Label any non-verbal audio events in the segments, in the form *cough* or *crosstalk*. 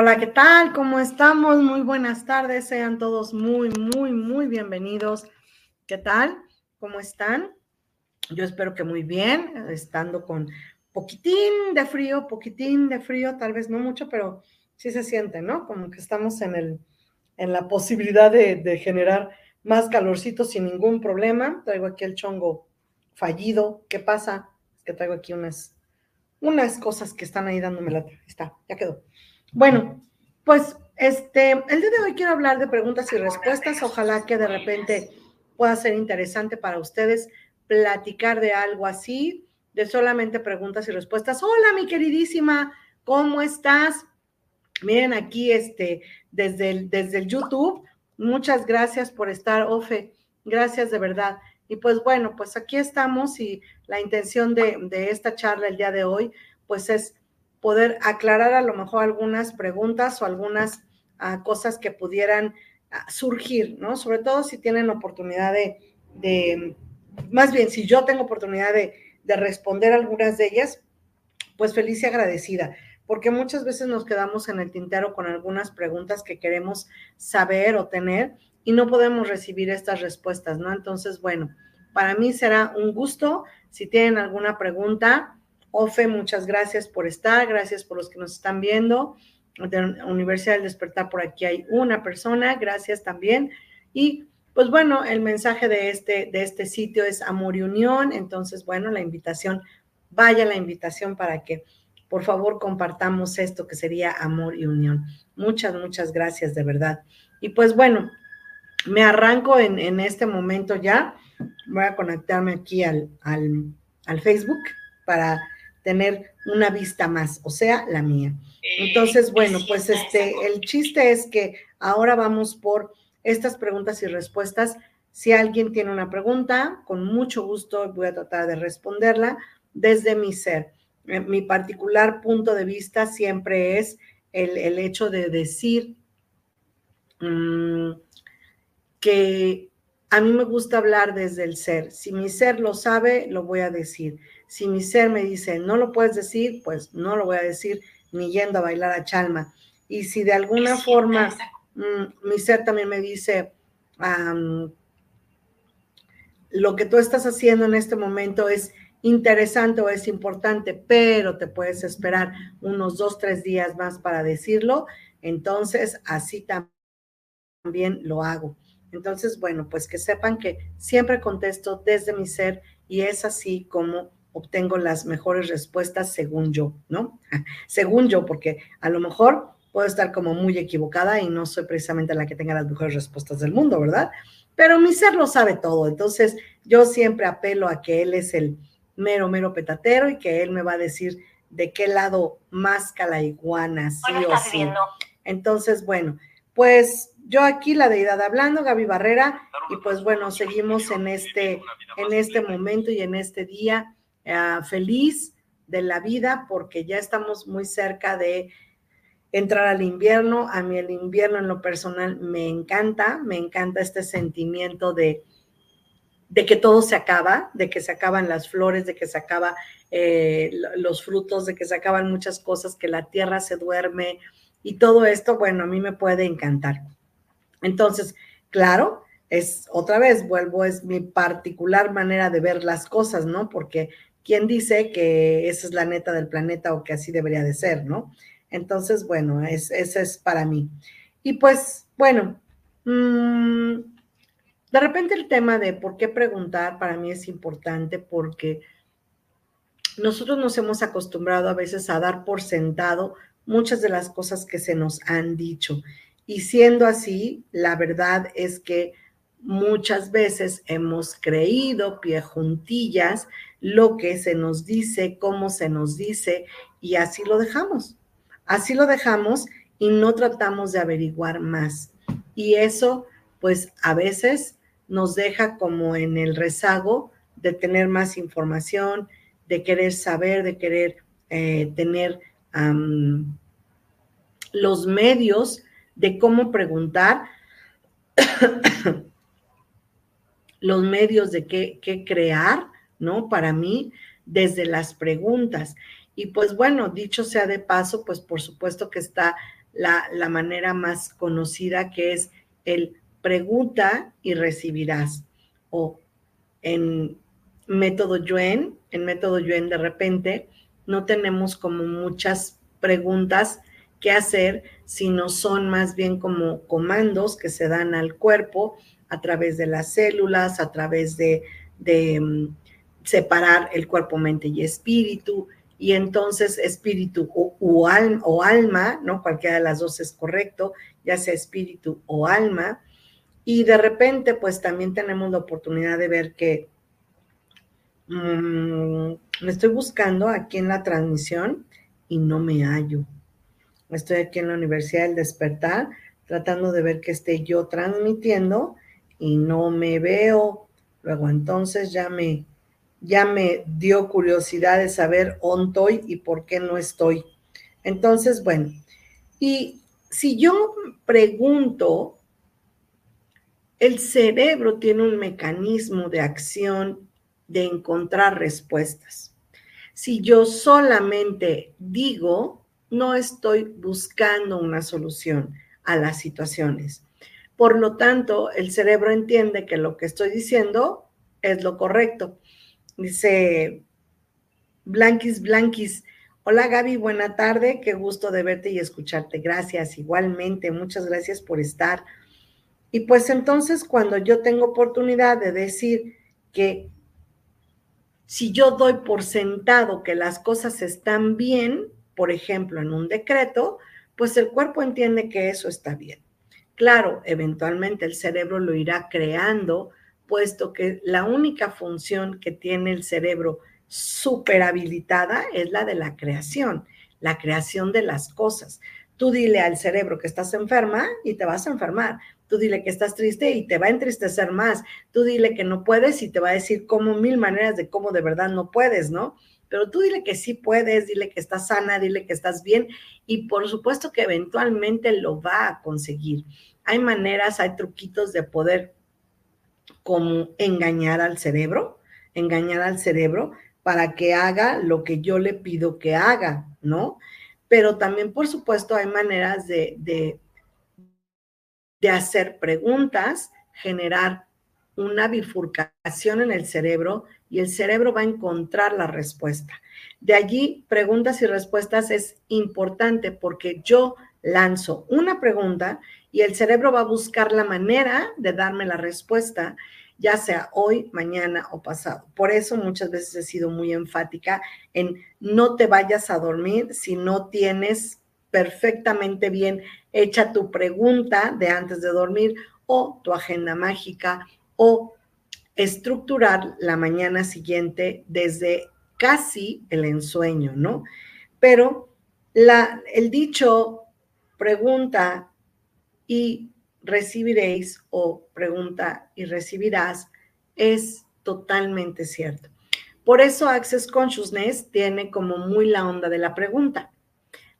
Hola, ¿qué tal? ¿Cómo estamos? Muy buenas tardes. Sean todos muy, muy, muy bienvenidos. ¿Qué tal? ¿Cómo están? Yo espero que muy bien, estando con poquitín de frío, poquitín de frío, tal vez no mucho, pero sí se siente, ¿no? Como que estamos en, el, en la posibilidad de, de generar más calorcito sin ningún problema. Traigo aquí el chongo fallido. ¿Qué pasa? Es que traigo aquí unas, unas cosas que están ahí dándome la... Está, ya quedó. Bueno, pues este, el día de hoy quiero hablar de preguntas y respuestas. Ojalá que de repente pueda ser interesante para ustedes platicar de algo así, de solamente preguntas y respuestas. Hola, mi queridísima, ¿cómo estás? Miren aquí, este, desde el, desde el YouTube. Muchas gracias por estar, Ofe. Gracias de verdad. Y pues bueno, pues aquí estamos y la intención de, de esta charla el día de hoy, pues es poder aclarar a lo mejor algunas preguntas o algunas ah, cosas que pudieran ah, surgir, ¿no? Sobre todo si tienen oportunidad de, más bien, si yo tengo oportunidad de responder algunas de ellas, pues feliz y agradecida, porque muchas veces nos quedamos en el tintero con algunas preguntas que queremos saber o tener y no podemos recibir estas respuestas, ¿no? Entonces, bueno, para mí será un gusto. Si tienen alguna pregunta, Ofe, muchas gracias por estar, gracias por los que nos están viendo. Universidad del Despertar, por aquí hay una persona, gracias también. Y pues bueno, el mensaje de este, de este sitio es amor y unión, entonces bueno, la invitación, vaya la invitación para que por favor compartamos esto que sería amor y unión. Muchas, muchas gracias de verdad. Y pues bueno, me arranco en, en este momento ya, voy a conectarme aquí al, al Facebook para tener una vista más, o sea, la mía. Entonces, bueno, pues este, el chiste es que ahora vamos por estas preguntas y respuestas. Si alguien tiene una pregunta, con mucho gusto voy a tratar de responderla desde mi ser. Eh, mi particular punto de vista siempre es el, hecho de decir mm, que a mí me gusta hablar desde el ser. Si mi ser lo sabe, lo voy a decir. Si mi ser me dice, no lo puedes decir, pues no lo voy a decir ni yendo a bailar a Chalma. Y si de alguna forma mm, mi ser también me dice, lo que tú estás haciendo en este momento es interesante o es importante, pero te puedes esperar unos dos, tres días más para decirlo, entonces así también lo hago. Entonces, bueno, pues que sepan que siempre contesto desde mi ser y es así como obtengo las mejores respuestas según yo, ¿no? *laughs* según yo, porque a lo mejor puedo estar como muy equivocada y no soy precisamente la que tenga las mejores respuestas del mundo, ¿verdad? Pero mi ser lo sabe todo, entonces yo siempre apelo a que él es el mero, mero petatero y que él me va a decir de qué lado más la iguana, sí o sí. Entonces, bueno, pues yo aquí la deidad hablando, Gaby Barrera, y pues bueno, seguimos en este, en este momento y en este día eh, feliz de la vida porque ya estamos muy cerca de entrar al invierno. A mí el invierno en lo personal me encanta, me encanta este sentimiento de, de que todo se acaba, de que se acaban las flores, de que se acaban eh, los frutos, de que se acaban muchas cosas, que la tierra se duerme y todo esto, bueno, a mí me puede encantar. Entonces, claro, es otra vez, vuelvo, es mi particular manera de ver las cosas, ¿no? Porque ¿quién dice que esa es la neta del planeta o que así debería de ser, ¿no? Entonces, bueno, es, ese es para mí. Y pues, bueno, mmm, de repente el tema de por qué preguntar para mí es importante porque nosotros nos hemos acostumbrado a veces a dar por sentado muchas de las cosas que se nos han dicho. Y siendo así, la verdad es que muchas veces hemos creído pie juntillas lo que se nos dice, cómo se nos dice, y así lo dejamos. Así lo dejamos y no tratamos de averiguar más. Y eso, pues a veces nos deja como en el rezago de tener más información, de querer saber, de querer eh, tener los medios de cómo preguntar, *coughs* los medios de qué, qué crear, ¿no? Para mí, desde las preguntas. Y pues bueno, dicho sea de paso, pues por supuesto que está la, la manera más conocida que es el pregunta y recibirás. O en método Yuen, en método Yuen de repente, no tenemos como muchas preguntas que hacer, sino son más bien como comandos que se dan al cuerpo a través de las células, a través de, mm, separar el cuerpo, mente y espíritu. Y entonces espíritu o, o alma, ¿no? Cualquiera de las dos es correcto, ya sea espíritu o alma, y de repente, pues también tenemos la oportunidad de ver que mm, me estoy buscando aquí en la transmisión y no me hallo. Estoy aquí en la Universidad del Despertar tratando de ver que esté yo transmitiendo y no me veo. Luego entonces ya me, ya me dio curiosidad de saber dónde estoy y por qué no estoy. Entonces, bueno, y si yo pregunto el cerebro tiene un mecanismo de acción de encontrar respuestas. Si yo solamente digo, no estoy buscando una solución a las situaciones. Por lo tanto, el cerebro entiende que lo que estoy diciendo es lo correcto. Dice Blanquis Blanquis. Hola Gaby, buena tarde, qué gusto de verte y escucharte. Gracias, igualmente, muchas gracias por estar. Y pues entonces cuando yo tengo oportunidad de decir que si yo doy por sentado que las cosas están bien, por ejemplo, en un decreto, pues el cuerpo entiende que eso está bien. Claro, eventualmente el cerebro lo irá creando, puesto que la única función que tiene el cerebro súper habilitada es la de la creación, la creación de las cosas. Tú dile al cerebro que estás enferma y te vas a enfermar. Tú dile que estás triste y te va a entristecer más. Tú dile que no puedes y te va a decir como mil maneras de cómo de verdad no puedes, ¿no? Pero tú dile que sí puedes, dile que estás sana, dile que estás bien y por supuesto que eventualmente lo va a conseguir. Hay maneras, hay truquitos de poder como engañar al cerebro, engañar al cerebro para que haga lo que yo le pido que haga, ¿no? Pero también, por supuesto, hay maneras de, de de hacer preguntas, generar una bifurcación en el cerebro y el cerebro va a encontrar la respuesta. De allí, preguntas y respuestas es importante porque yo lanzo una pregunta y el cerebro va a buscar la manera de darme la respuesta ya sea hoy, mañana o pasado. Por eso muchas veces he sido muy enfática en no te vayas a dormir si no tienes perfectamente bien hecha tu pregunta de antes de dormir o tu agenda mágica o estructurar la mañana siguiente desde casi el ensueño, ¿no? Pero la, el dicho pregunta y recibiréis o pregunta y recibirás es totalmente cierto. Por eso Access Consciousness tiene como muy la onda de la pregunta,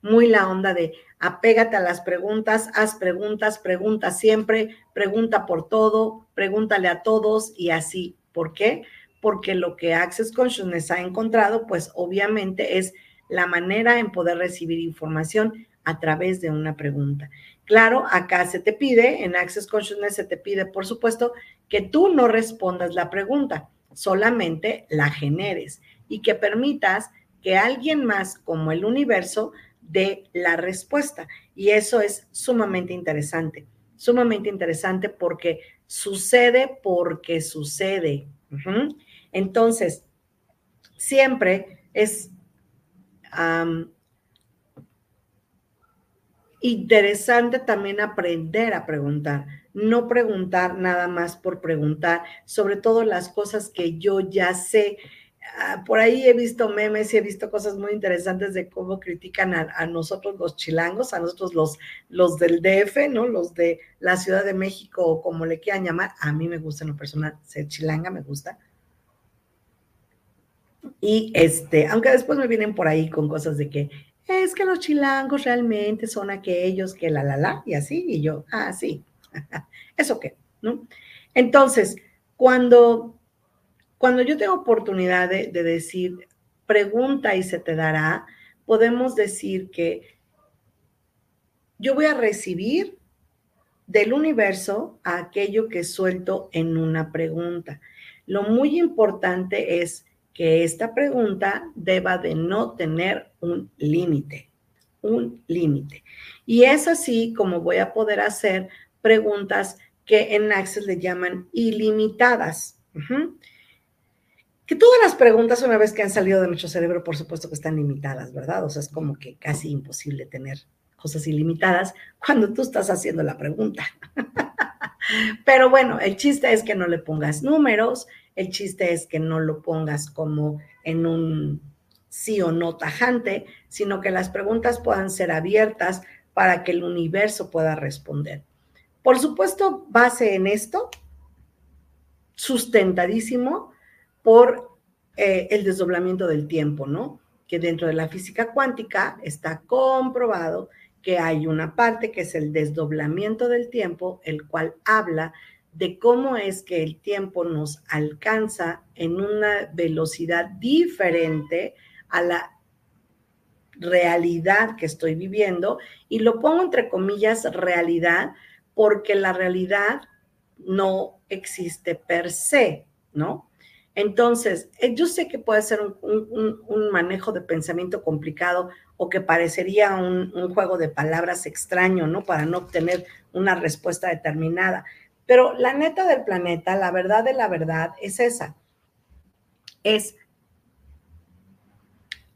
muy la onda de apégate a las preguntas, haz preguntas, pregunta siempre, pregunta por todo, pregúntale a todos y así. ¿Por qué? Porque lo que Access Consciousness ha encontrado, pues obviamente es la manera en poder recibir información a través de una pregunta. Claro, acá se te pide, en Access Consciousness se te pide, por supuesto, que tú no respondas la pregunta, solamente la generes y que permitas que alguien más como el universo dé la respuesta. Y eso es sumamente interesante, sumamente interesante porque sucede porque sucede. Entonces, siempre es interesante también aprender a preguntar, no preguntar nada más por preguntar, sobre todo las cosas que yo ya sé. Ah, por ahí he visto memes y he visto cosas muy interesantes de cómo critican a, nosotros los chilangos, a nosotros los, los del DF, ¿no? Los de la Ciudad de México o como le quieran llamar. A mí me gusta en lo personal ser chilanga, me gusta. Y este, aunque después me vienen por ahí con cosas de que es que los chilangos realmente son aquellos que la, la, la, y así, y yo, ah, sí, *laughs* eso qué, ¿no? Entonces, cuando, cuando yo tengo oportunidad de, de decir, pregunta y se te dará, podemos decir que yo voy a recibir del universo a aquello que suelto en una pregunta. Lo muy importante es que esta pregunta deba de no tener un límite, un límite. Y es así como voy a poder hacer preguntas que en Access le llaman ilimitadas. Que todas las preguntas, una vez que han salido de nuestro cerebro, por supuesto que están limitadas, ¿verdad? O sea, es como que casi imposible tener cosas ilimitadas cuando tú estás haciendo la pregunta. *laughs* Pero bueno, el chiste es que no le pongas números, el chiste es que no lo pongas como en un sí o no tajante, sino que las preguntas puedan ser abiertas para que el universo pueda responder. Por supuesto, base en esto, sustentadísimo por eh, el desdoblamiento del tiempo, ¿no? Que dentro de la física cuántica está comprobado que hay una parte que es el desdoblamiento del tiempo, el cual habla de cómo es que el tiempo nos alcanza en una velocidad diferente a la realidad que estoy viviendo. Y lo pongo entre comillas realidad porque la realidad no existe per se, ¿no? Entonces, eh, yo sé que puede ser un, manejo de pensamiento complicado o que parecería un, un, juego de palabras extraño, ¿no? Para no obtener una respuesta determinada. Pero la neta del planeta, la verdad de la verdad es esa. Es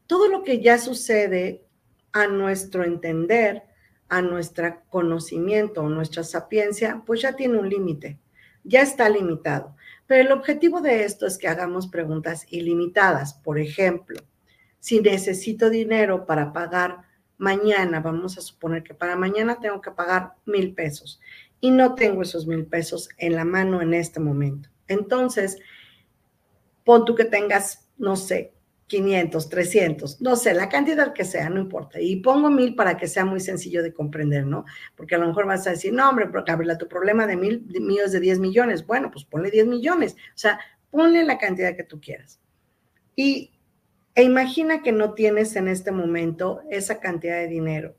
todo lo que ya sucede a nuestro entender, a nuestro conocimiento, nuestra sapiencia, pues ya tiene un límite, ya está limitado. Pero el objetivo de esto es que hagamos preguntas ilimitadas. Por ejemplo, si necesito dinero para pagar mañana, vamos a suponer que para mañana tengo que pagar mil pesos y no tengo esos mil pesos en la mano en este momento. Entonces, pon tú que tengas, no sé, 500, 300, no sé, la cantidad que sea, no importa. Y pongo mil para que sea muy sencillo de comprender, ¿no? Porque a lo mejor vas a decir, no, hombre, pero Gabriela, tu problema de mil, de es de 10 millones. Bueno, pues ponle 10 millones. O sea, ponle la cantidad que tú quieras. Y e imagina que no tienes en este momento esa cantidad de dinero.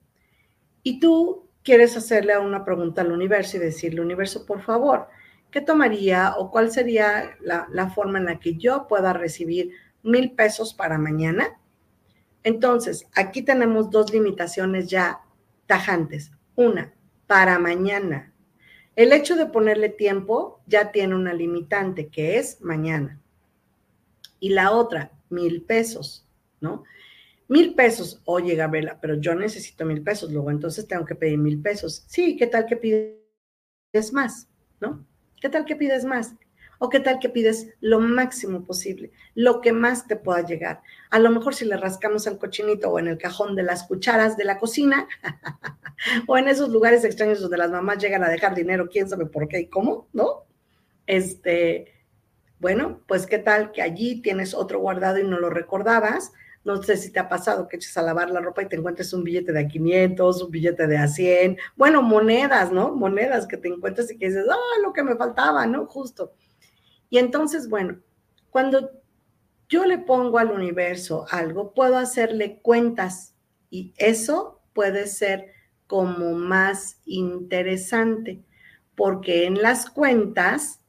Y tú quieres hacerle una pregunta al universo y decirle, universo, por favor, ¿qué tomaría o cuál sería la, forma en la que yo pueda recibir mil pesos para mañana? Entonces, aquí tenemos dos limitaciones ya tajantes. Una, para mañana. El hecho de ponerle tiempo ya tiene una limitante que es mañana. Y la otra, mil pesos, ¿no? Mil pesos, oye Gabriela, pero yo necesito mil pesos, luego entonces tengo que pedir mil pesos. Sí, ¿qué tal que pides más? ¿No? ¿Qué tal que pides más? ¿O qué tal que pides lo máximo posible, lo que más te pueda llegar? A lo mejor si le rascamos al cochinito o en el cajón de las cucharas de la cocina, *laughs* o en esos lugares extraños donde las mamás llegan a dejar dinero, quién sabe por qué y cómo, ¿no? Este, bueno, pues qué tal que allí tienes otro guardado y no lo recordabas. No sé si te ha pasado que eches a lavar la ropa y te encuentres un billete de a 500, un billete de a 100, bueno, monedas, ¿no? Monedas que te encuentras y que dices, ah, lo que me faltaba, ¿no? Justo. Y entonces, bueno, cuando yo le pongo al universo algo, puedo hacerle cuentas y eso puede ser como más interesante, porque en las cuentas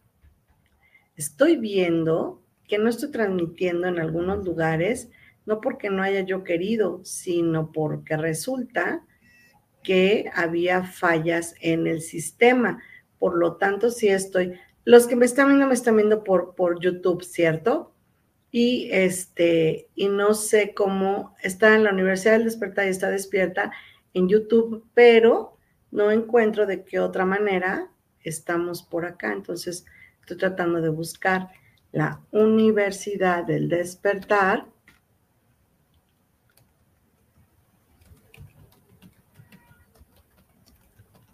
estoy viendo que no estoy transmitiendo en algunos lugares, no porque no haya yo querido, sino porque resulta que había fallas en el sistema. Por lo tanto, si estoy los que me están viendo me están viendo por, por YouTube, ¿cierto? Y este, y no sé cómo está en la Universidad del Despertar y está despierta en YouTube, pero no encuentro de qué otra manera estamos por acá. Entonces, estoy tratando de buscar la Universidad del Despertar.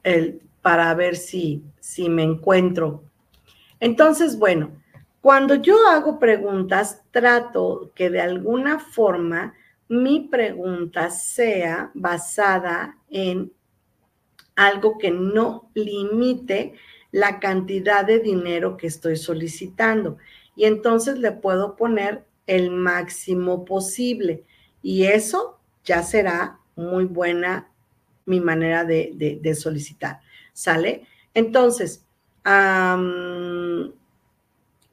El, para ver si, si me encuentro entonces, bueno, cuando yo hago preguntas, trato que de alguna forma mi pregunta sea basada en algo que no limite la cantidad de dinero que estoy solicitando. Y entonces le puedo poner el máximo posible. Y eso ya será muy buena mi manera de, solicitar. ¿Sale? Entonces,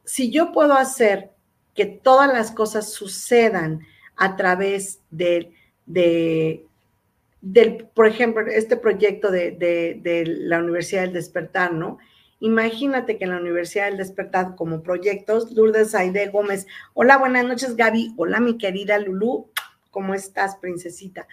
si yo puedo hacer que todas las cosas sucedan a través de, de del, por ejemplo, este proyecto de, de, la Universidad del Despertar, ¿no? Imagínate que en la Universidad del Despertar, como proyectos, Lourdes Aide Gómez, hola, buenas noches, Gaby, hola, mi querida Lulú, ¿cómo estás, princesita?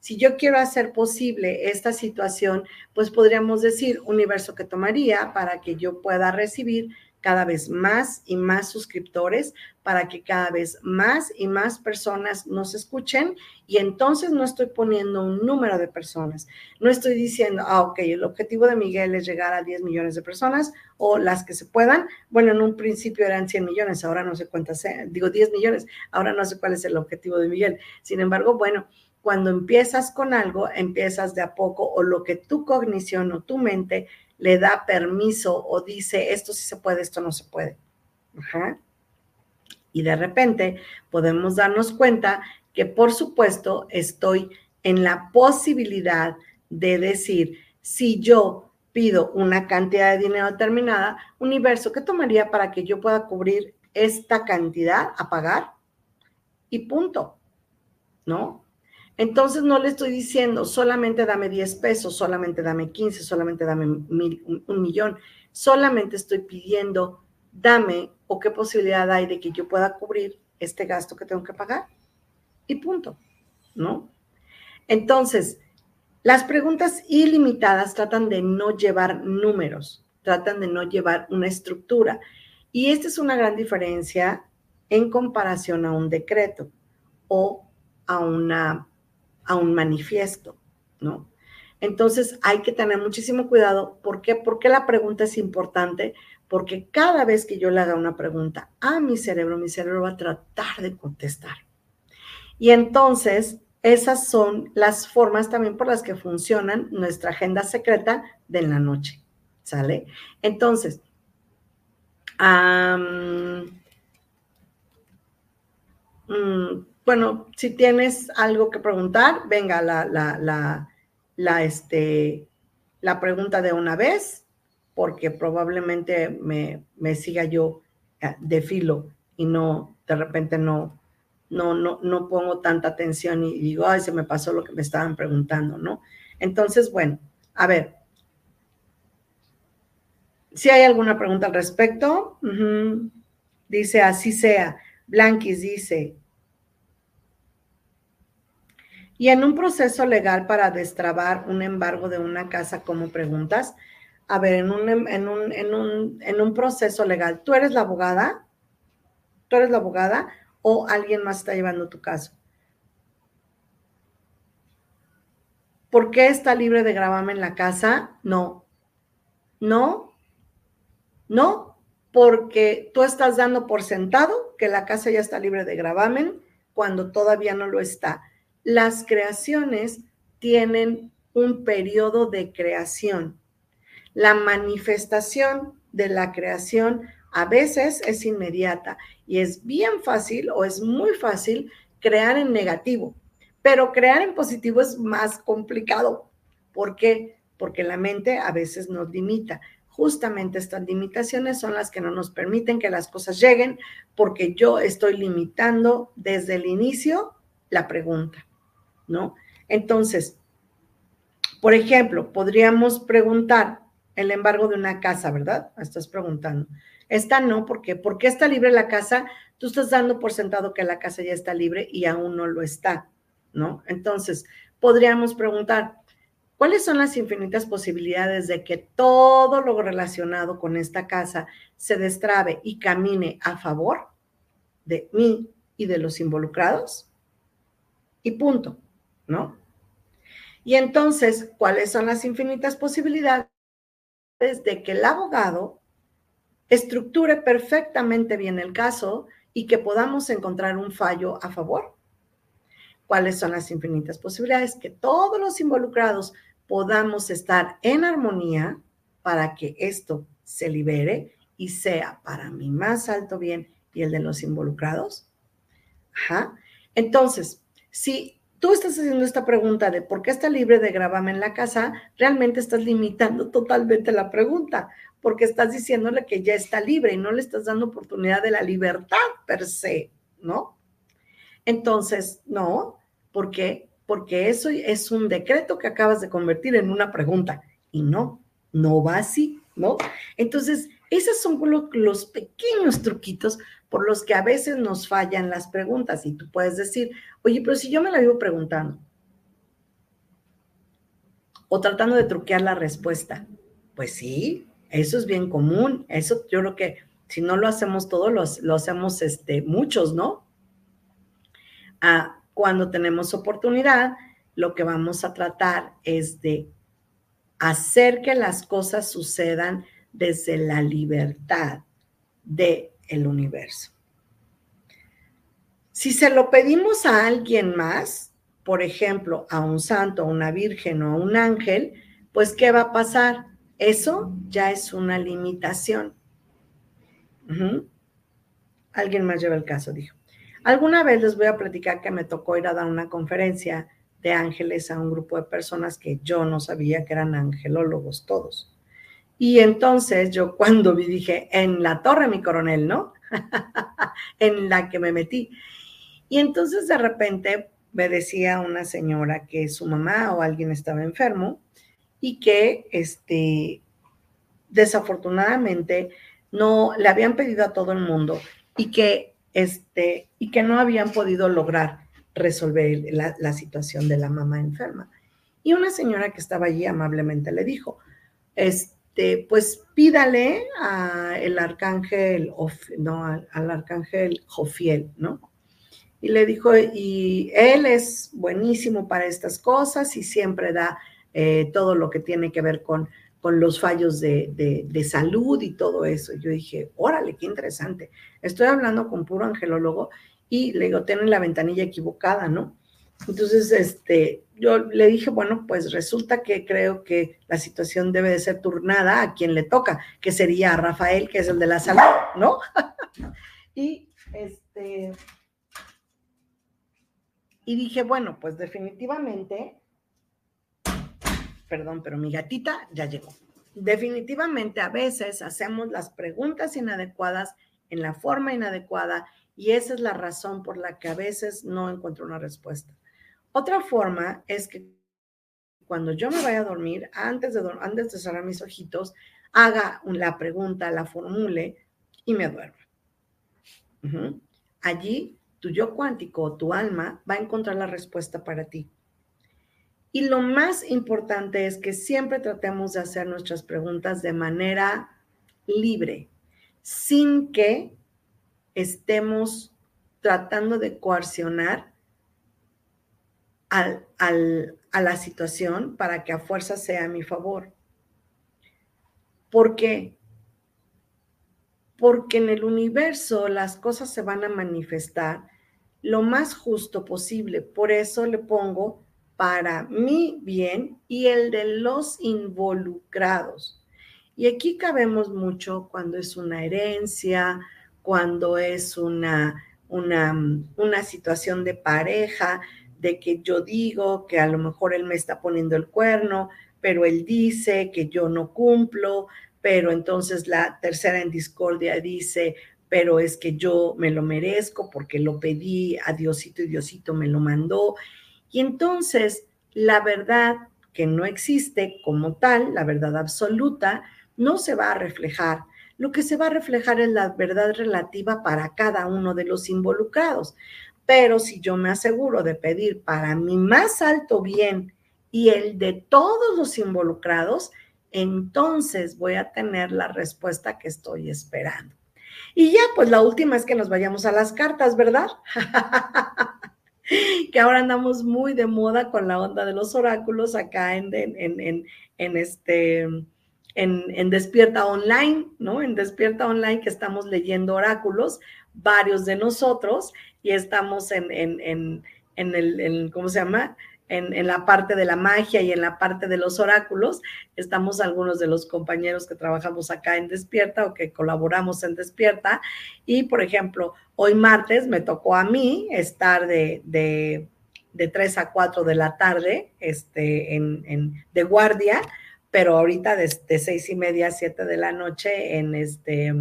Si yo quiero hacer posible esta situación, pues podríamos decir universo que tomaría para que yo pueda recibir cada vez más y más suscriptores para que cada vez más y más personas nos escuchen y entonces no estoy poniendo un número de personas. No estoy diciendo, ah, ok, el objetivo de Miguel es llegar a 10 millones de personas o las que se puedan. Bueno, en un principio eran 100 millones, ahora no sé cuántas, digo 10 millones, ahora no sé cuál es el objetivo de Miguel. Sin embargo, bueno, cuando empiezas con algo, empiezas de a poco o lo que tu cognición o tu mente le da permiso o dice, esto sí se puede, esto no se puede. Y de repente podemos darnos cuenta que por supuesto estoy en la posibilidad de decir, si yo pido una cantidad de dinero determinada, universo, ¿qué tomaría para que yo pueda cubrir esta cantidad a pagar? Y punto, ¿no? Entonces no le estoy diciendo solamente dame 10 pesos, solamente dame 15, solamente dame un, millón. Solamente estoy pidiendo dame o qué posibilidad hay de que yo pueda cubrir este gasto que tengo que pagar. Y punto, ¿no? Entonces, las preguntas ilimitadas tratan de no llevar números, tratan de no llevar una estructura. Y esta es una gran diferencia en comparación a un decreto o a una a un manifiesto, ¿no? Entonces hay que tener muchísimo cuidado. ¿Por qué? Porque la pregunta es importante, porque cada vez que yo le haga una pregunta a mi cerebro, mi cerebro va a tratar de contestar. Y entonces esas son las formas también por las que funcionan nuestra agenda secreta de la noche, ¿sale? Entonces, um, bueno, si tienes algo que preguntar, venga la, la, la, este, la pregunta de una vez, porque probablemente me, me siga yo eh, de filo y no, de repente no, no, no, no pongo tanta atención y digo, ay, se me pasó lo que me estaban preguntando, ¿no? Entonces, bueno, a ver. Si hay alguna pregunta al respecto, dice así sea. Blanquis dice, y en un proceso legal para destrabar un embargo de una casa, ¿cómo preguntas? A ver, en un, en un, en un, en un proceso legal, ¿tú eres la abogada? ¿Tú eres la abogada o alguien más está llevando tu caso? ¿Por qué está libre de gravamen la casa? No. No. No, porque tú estás dando por sentado que la casa ya está libre de gravamen cuando todavía no lo está. Las creaciones tienen un periodo de creación. La manifestación de la creación a veces es inmediata y es bien fácil o es muy fácil crear en negativo. Pero crear en positivo es más complicado. ¿Por qué? Porque la mente a veces nos limita. Justamente estas limitaciones son las que no nos permiten que las cosas lleguen porque yo estoy limitando desde el inicio la pregunta, ¿no? Entonces, por ejemplo, podríamos preguntar el embargo de una casa, ¿verdad? Estás preguntando. Esta no, ¿por qué? Porque está libre la casa, tú estás dando por sentado que la casa ya está libre y aún no lo está. ¿no? Entonces, podríamos preguntar, ¿cuáles son las infinitas posibilidades de que todo lo relacionado con esta casa se destrabe y camine a favor de mí y de los involucrados? Y punto, ¿no? Y entonces, ¿cuáles son las infinitas posibilidades de que el abogado estructure perfectamente bien el caso y que podamos encontrar un fallo a favor cuáles son las infinitas posibilidades, que todos los involucrados podamos estar en armonía para que esto se libere y sea para mi más alto bien y el de los involucrados. Ajá. Entonces, si tú estás haciendo esta pregunta de por qué está libre de gravamen en la casa, realmente estás limitando totalmente la pregunta, porque estás diciéndole que ya está libre y no le estás dando oportunidad de la libertad per se, ¿no? Entonces, no, ¿Por qué? Porque eso es un decreto que acabas de convertir en una pregunta y no, no va así, ¿no? Entonces, esos son los, pequeños truquitos por los que a veces nos fallan las preguntas. Y tú puedes decir, oye, pero si yo me la vivo preguntando o tratando de truquear la respuesta, pues sí, eso es bien común, eso yo creo que si no lo hacemos todos, lo, hacemos este, muchos, ¿no? Ah, cuando tenemos oportunidad, lo que vamos a tratar es de hacer que las cosas sucedan desde la libertad del el universo. Si se lo pedimos a alguien más, por ejemplo, a un santo, a una virgen o a un ángel, pues ¿qué va a pasar? Eso ya es una limitación. Alguien más lleva el caso, dijo. Alguna vez les voy a platicar que me tocó ir a dar una conferencia de ángeles a un grupo de personas que yo no sabía que eran angelólogos todos. Y entonces yo cuando vi dije, en la torre mi coronel, ¿no? *laughs* en la que me metí. Y entonces de repente me decía una señora que su mamá o alguien estaba enfermo y que este desafortunadamente no le habían pedido a todo el mundo y que este, y que no habían podido lograr resolver la, situación de la mamá enferma. Y una señora que estaba allí amablemente le dijo, este, pues pídale al arcángel, no, al, arcángel Jofiel, ¿no? Y le dijo, y él es buenísimo para estas cosas y siempre da eh, todo lo que tiene que ver con con los fallos de, salud y todo eso. Yo dije, órale, qué interesante. Estoy hablando con puro angelólogo y le digo, tienen la ventanilla equivocada, ¿no? Entonces, este, yo le dije, bueno, pues resulta que creo que la situación debe de ser turnada a quien le toca, que sería a Rafael, que es el de la salud, ¿no? *laughs* y este, y dije, bueno, pues definitivamente perdón, pero mi gatita ya llegó. Definitivamente a veces hacemos las preguntas inadecuadas en la forma inadecuada y esa es la razón por la que a veces no encuentro una respuesta. Otra forma es que cuando yo me vaya a dormir, antes de, antes de cerrar mis ojitos, haga la pregunta, la formule y me duerma. Allí tu yo cuántico, tu alma, va a encontrar la respuesta para ti. Y lo más importante es que siempre tratemos de hacer nuestras preguntas de manera libre, sin que estemos tratando de coercionar al, a la situación para que a fuerza sea a mi favor. ¿Por qué? Porque en el universo las cosas se van a manifestar lo más justo posible. Por eso le pongo para mi bien y el de los involucrados. Y aquí cabemos mucho cuando es una herencia, cuando es una, una, una situación de pareja, de que yo digo que a lo mejor él me está poniendo el cuerno, pero él dice que yo no cumplo, pero entonces la tercera en discordia dice, pero es que yo me lo merezco porque lo pedí a Diosito y Diosito me lo mandó. Y entonces la verdad que no existe como tal, la verdad absoluta, no se va a reflejar. Lo que se va a reflejar es la verdad relativa para cada uno de los involucrados. Pero si yo me aseguro de pedir para mi más alto bien y el de todos los involucrados, entonces voy a tener la respuesta que estoy esperando. Y ya, pues la última es que nos vayamos a las cartas, ¿verdad? *laughs* que ahora andamos muy de moda con la onda de los oráculos acá en, en, en, este... En, Despierta Online, ¿no? En Despierta Online que estamos leyendo oráculos, varios de nosotros, y estamos en, en, en el, ¿cómo se llama? en, la parte de la magia y en la parte de los oráculos. Estamos algunos de los compañeros que trabajamos acá en Despierta o que colaboramos en Despierta. Y, por ejemplo, hoy martes me tocó a mí estar de, de, de 3 a 4 de la tarde este, en, en, de guardia, pero ahorita de, de 6 y media a 7 de la noche en este,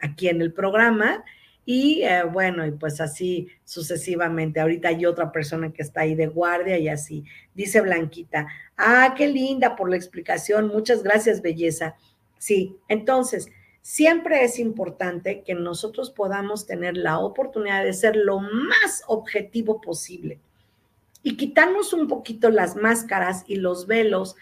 aquí en el programa. Y eh, bueno, y pues así sucesivamente. Ahorita hay otra persona que está ahí de guardia y así. Dice Blanquita, ah, qué linda por la explicación. Muchas gracias, belleza. Sí, entonces, siempre es importante que nosotros podamos tener la oportunidad de ser lo más objetivo posible y quitarnos un poquito las máscaras y los velos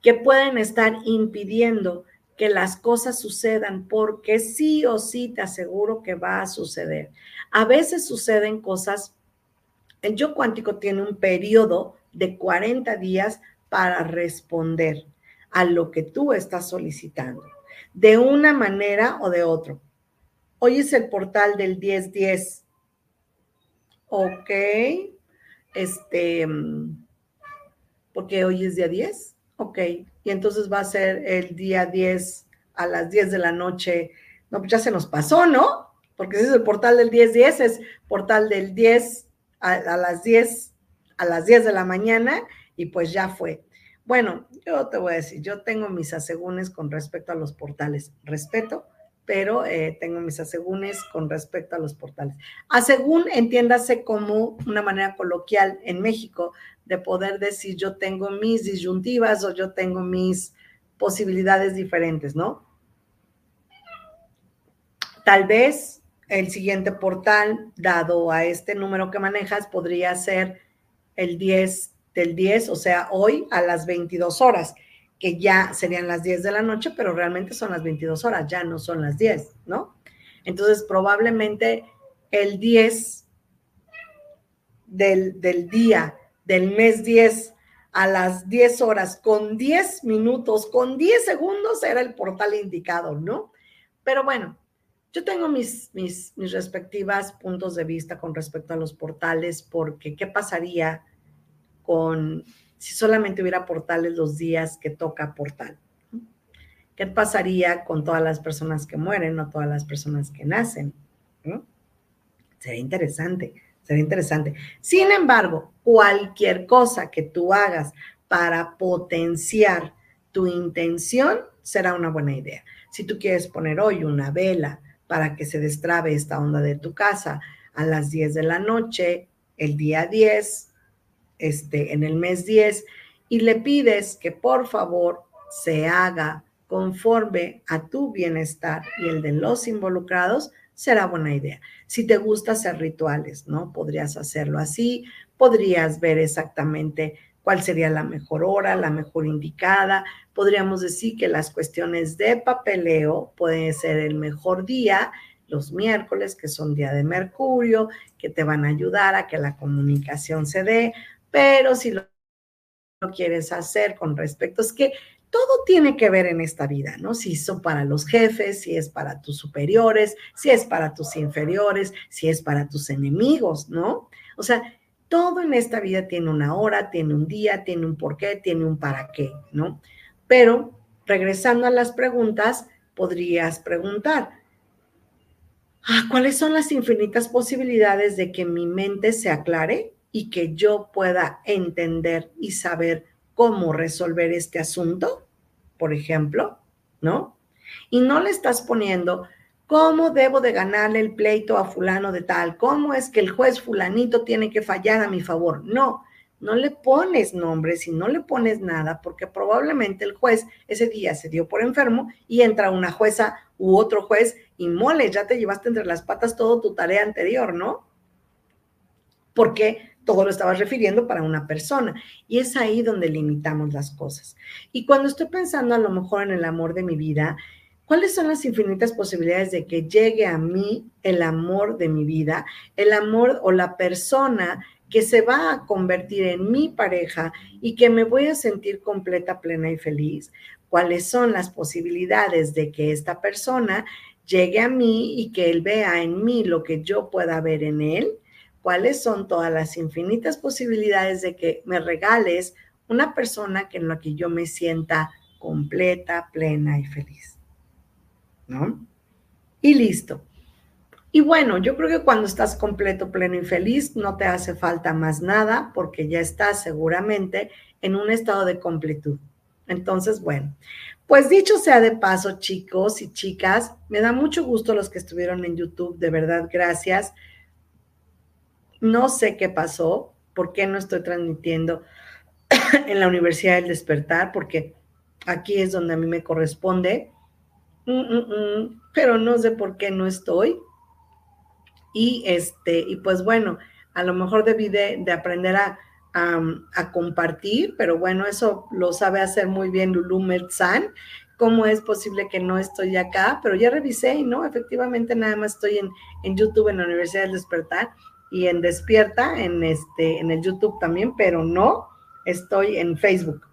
que pueden estar impidiendo que las cosas sucedan, porque sí o sí te aseguro que va a suceder. A veces suceden cosas, el yo cuántico tiene un periodo de 40 días para responder a lo que tú estás solicitando, de una manera o de otra. Hoy es el portal del 1010. Ok. Este, porque hoy es día 10. Ok, y entonces va a ser el día 10 a las 10 de la noche. No, pues ya se nos pasó, ¿no? Porque ese es el portal del 10-10, es portal del 10 a, las 10, a las 10 de la mañana y pues ya fue. Bueno, yo te voy a decir, yo tengo mis asegúnes con respecto a los portales. Respeto, pero eh, tengo mis asegúnes con respecto a los portales. Asegún, entiéndase como una manera coloquial en México de poder decir yo tengo mis disyuntivas o yo tengo mis posibilidades diferentes, ¿no? Tal vez el siguiente portal, dado a este número que manejas, podría ser el 10 del 10, o sea, hoy a las 22 horas que ya serían las 10 de la noche, pero realmente son las 22 horas, ya no son las 10, ¿no? Entonces, probablemente el 10 del, del día del mes 10 a las 10 horas con 10 minutos, con 10 segundos era el portal indicado, ¿no? Pero bueno, yo tengo mis, mis, mis respectivas puntos de vista con respecto a los portales, porque ¿qué pasaría con si solamente hubiera portales los días que toca portal? ¿Qué pasaría con todas las personas que mueren o todas las personas que nacen? Sería interesante, sería interesante. Sin embargo, cualquier cosa que tú hagas para potenciar tu intención será una buena idea. Si tú quieres poner hoy una vela para que se destrabe esta onda de tu casa a las 10 de la noche, el día 10, este, en el mes 10 y le pides que por favor se haga conforme a tu bienestar y el de los involucrados, será buena idea. Si te gusta hacer rituales, ¿no? Podrías hacerlo así, podrías ver exactamente cuál sería la mejor hora, la mejor indicada. Podríamos decir que las cuestiones de papeleo pueden ser el mejor día, los miércoles, que son día de Mercurio, que te van a ayudar a que la comunicación se dé, pero si lo quieres hacer con respecto, es que todo tiene que ver en esta vida, ¿no? Si son para los jefes, si es para tus superiores, si es para tus inferiores, si es para tus enemigos, ¿no? O sea, todo en esta vida tiene una hora, tiene un día, tiene un porqué, tiene un para qué, ¿no? Pero regresando a las preguntas, podrías preguntar, ah, ¿cuáles son las infinitas posibilidades de que mi mente se aclare y que yo pueda entender y saber cómo resolver este asunto, por ejemplo, ¿no? Y no le estás poniendo cómo debo de ganarle el pleito a fulano de tal, cómo es que el juez fulanito tiene que fallar a mi favor. No, no le pones nombres y no le pones nada porque probablemente el juez ese día se dio por enfermo y entra una jueza u otro juez y mole, ya te llevaste entre las patas todo tu tarea anterior, ¿no? Porque todo lo estabas refiriendo para una persona. Y es ahí donde limitamos las cosas. Y cuando estoy pensando a lo mejor en el amor de mi vida, ¿cuáles son las infinitas posibilidades de que llegue a mí el amor de mi vida? El amor o la persona que se va a convertir en mi pareja y que me voy a sentir completa, plena y feliz. ¿Cuáles son las posibilidades de que esta persona llegue a mí y que él vea en mí lo que yo pueda ver en él? Cuáles son todas las infinitas posibilidades de que me regales una persona que en la que yo me sienta completa, plena y feliz. ¿No? Y listo. Y bueno, yo creo que cuando estás completo, pleno y feliz, no te hace falta más nada porque ya estás seguramente en un estado de completud. Entonces, bueno, pues dicho sea de paso, chicos y chicas, me da mucho gusto los que estuvieron en YouTube, de verdad, gracias. No sé qué pasó, por qué no estoy transmitiendo *coughs* en la Universidad del Despertar, porque aquí es donde a mí me corresponde, mm, mm, mm, pero no sé por qué no estoy. Y este, y pues bueno, a lo mejor debí de, aprender a, compartir, pero bueno, eso lo sabe hacer muy bien Lulu Merzan. ¿Cómo es posible que no estoy acá? Pero ya revisé y no, efectivamente nada más estoy en, en YouTube en la Universidad del Despertar y en Despierta, en, este, en el YouTube también, pero no estoy en Facebook.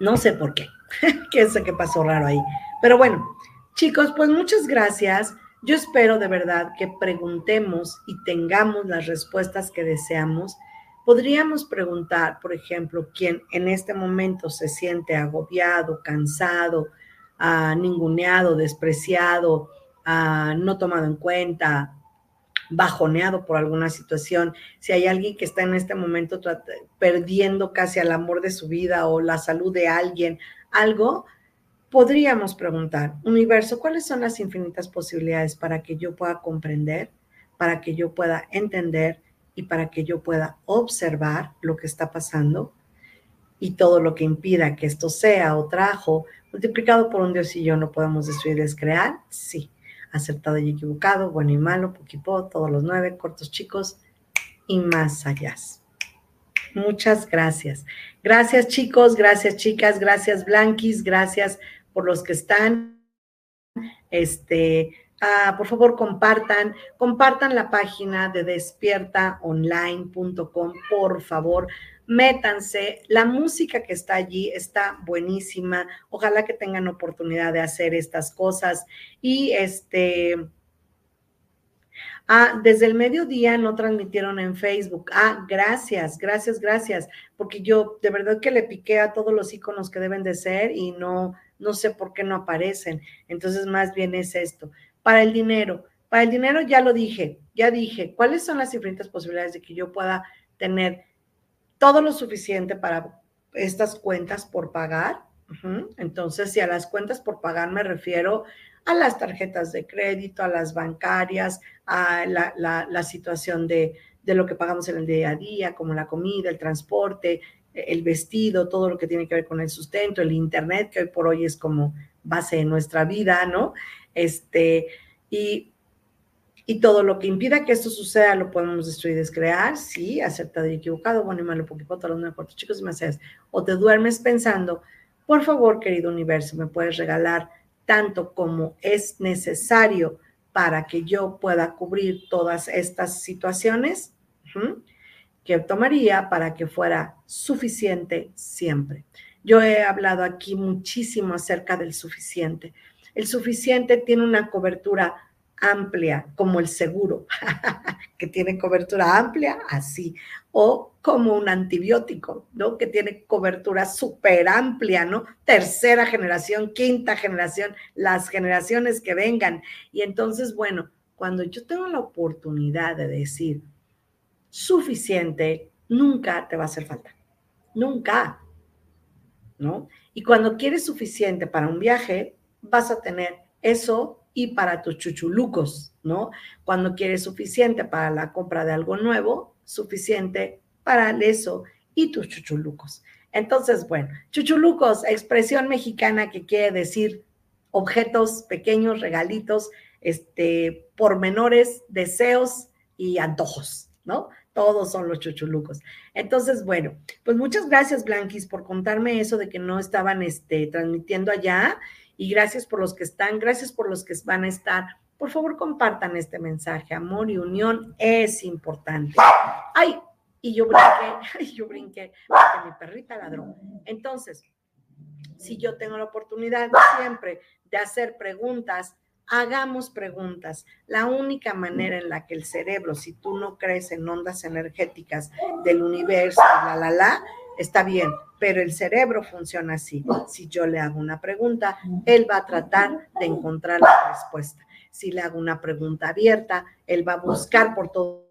No sé por qué, *laughs* qué sé qué pasó raro ahí. Pero bueno, chicos, pues muchas gracias. Yo espero de verdad que preguntemos y tengamos las respuestas que deseamos. Podríamos preguntar, por ejemplo, quién en este momento se siente agobiado, cansado, ah, ninguneado, despreciado, ah, no tomado en cuenta, bajoneado por alguna situación, si hay alguien que está en este momento perdiendo casi el amor de su vida o la salud de alguien, algo, podríamos preguntar, universo, ¿cuáles son las infinitas posibilidades para que yo pueda comprender, para que yo pueda entender y para que yo pueda observar lo que está pasando? Y todo lo que impida que esto sea o trajo, multiplicado por un Dios y yo no podemos destruir, es crear, sí acertado y equivocado, bueno y malo, poquipó, todos los nueve, cortos chicos y más allá. Muchas gracias. Gracias chicos, gracias chicas, gracias Blanquis, gracias por los que están. Este, ah, por favor compartan, compartan la página de despiertaonline.com, por favor métanse, la música que está allí está buenísima, ojalá que tengan oportunidad de hacer estas cosas y este... Ah, desde el mediodía no transmitieron en Facebook. Ah, gracias, gracias, gracias, porque yo de verdad que le piqué a todos los iconos que deben de ser y no, no sé por qué no aparecen. Entonces, más bien es esto. Para el dinero, para el dinero ya lo dije, ya dije, ¿cuáles son las diferentes posibilidades de que yo pueda tener todo lo suficiente para estas cuentas por pagar. Entonces, si a las cuentas por pagar me refiero a las tarjetas de crédito, a las bancarias, a la, situación de, de lo que pagamos en el día a día, como la comida, el transporte, el vestido, todo lo que tiene que ver con el sustento, el internet, que hoy por hoy es como base de nuestra vida, ¿no? Este, y, y todo lo que impida que esto suceda lo podemos destruir, descrear, sí, acertado y equivocado, bueno y malo, porque todos los nueve chicos y o te duermes pensando, por favor, querido universo, me puedes regalar tanto como es necesario para que yo pueda cubrir todas estas situaciones que tomaría para que fuera suficiente siempre. Yo he hablado aquí muchísimo acerca del suficiente. El suficiente tiene una cobertura amplia, como el seguro, *laughs* que tiene cobertura amplia, así, o como un antibiótico, ¿no? Que tiene cobertura súper amplia, ¿no? Tercera generación, quinta generación, las generaciones que vengan. Y entonces, bueno, cuando yo tengo la oportunidad de decir suficiente, nunca te va a hacer falta. Nunca, ¿no? Y cuando quieres suficiente para un viaje, vas a tener eso y para tus chuchulucos, ¿no? Cuando quieres suficiente para la compra de algo nuevo, suficiente para eso y tus chuchulucos. Entonces, bueno, chuchulucos, expresión mexicana que quiere decir objetos pequeños, regalitos, este, pormenores, deseos y antojos, ¿no? Todos son los chuchulucos. Entonces, bueno, pues muchas gracias, Blanquis, por contarme eso de que no estaban este, transmitiendo allá y gracias por los que están, gracias por los que van a estar. Por favor, compartan este mensaje. Amor y unión es importante. Ay, y yo brinqué, *laughs* ay, yo brinqué, porque mi perrita ladró. Entonces, si yo tengo la oportunidad siempre de hacer preguntas, hagamos preguntas. La única manera en la que el cerebro, si tú no crees en ondas energéticas del universo, la, la, la, está bien, pero el cerebro funciona así. Si yo le hago una pregunta, él va a tratar de encontrar la respuesta. Si le hago una pregunta abierta, él va a buscar por todos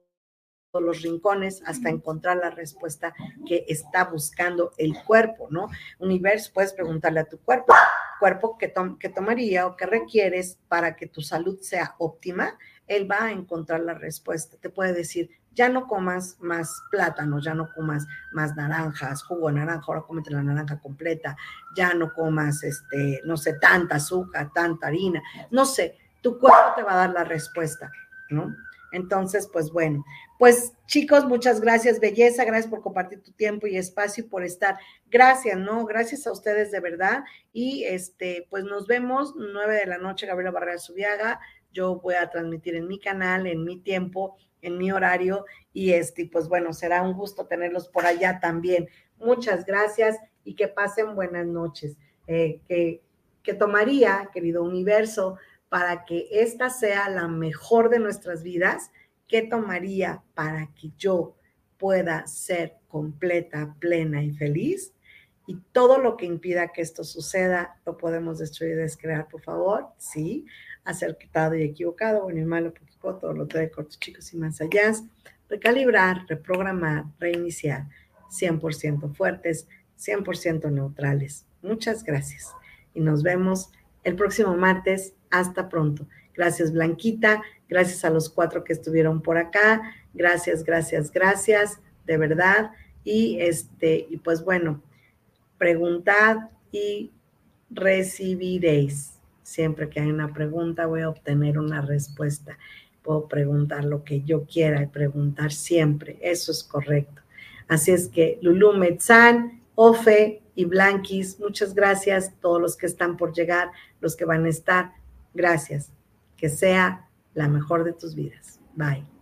los rincones hasta encontrar la respuesta que está buscando el cuerpo, ¿no? Universo, puedes preguntarle a tu cuerpo, cuerpo que, que tomaría o que requieres para que tu salud sea óptima, él va a encontrar la respuesta. Te puede decir, ya no comas más plátanos, ya no comas más naranjas, jugo de naranja, ahora cómete la naranja completa, ya no comas, este, no sé, tanta azúcar, tanta harina, no sé, tu cuerpo te va a dar la respuesta, ¿no? Entonces, pues bueno, pues chicos, muchas gracias, belleza, gracias por compartir tu tiempo y espacio y por estar. Gracias, ¿no? Gracias a ustedes de verdad. Y este, pues nos vemos nueve de la noche, Gabriela Barrera Subiaga. Yo voy a transmitir en mi canal, en mi tiempo en mi horario y este, pues bueno, será un gusto tenerlos por allá también. Muchas gracias y que pasen buenas noches. Eh, que, tomaría, querido universo, para que esta sea la mejor de nuestras vidas? ¿Qué tomaría para que yo pueda ser completa, plena y feliz? Y todo lo que impida que esto suceda, lo podemos destruir y descrear, por favor. Sí, acertado y equivocado, bueno y malo, todo lo trae cortos chicos y más allá, recalibrar, reprogramar, reiniciar, 100% fuertes, 100% neutrales. Muchas gracias y nos vemos el próximo martes. Hasta pronto. Gracias Blanquita, gracias a los cuatro que estuvieron por acá. Gracias, gracias, gracias, de verdad. Y este, y pues bueno, preguntad y recibiréis. Siempre que hay una pregunta voy a obtener una respuesta puedo preguntar lo que yo quiera y preguntar siempre, eso es correcto. Así es que Lulu Metzán, Ofe y Blanquis, muchas gracias, todos los que están por llegar, los que van a estar, gracias. Que sea la mejor de tus vidas. Bye.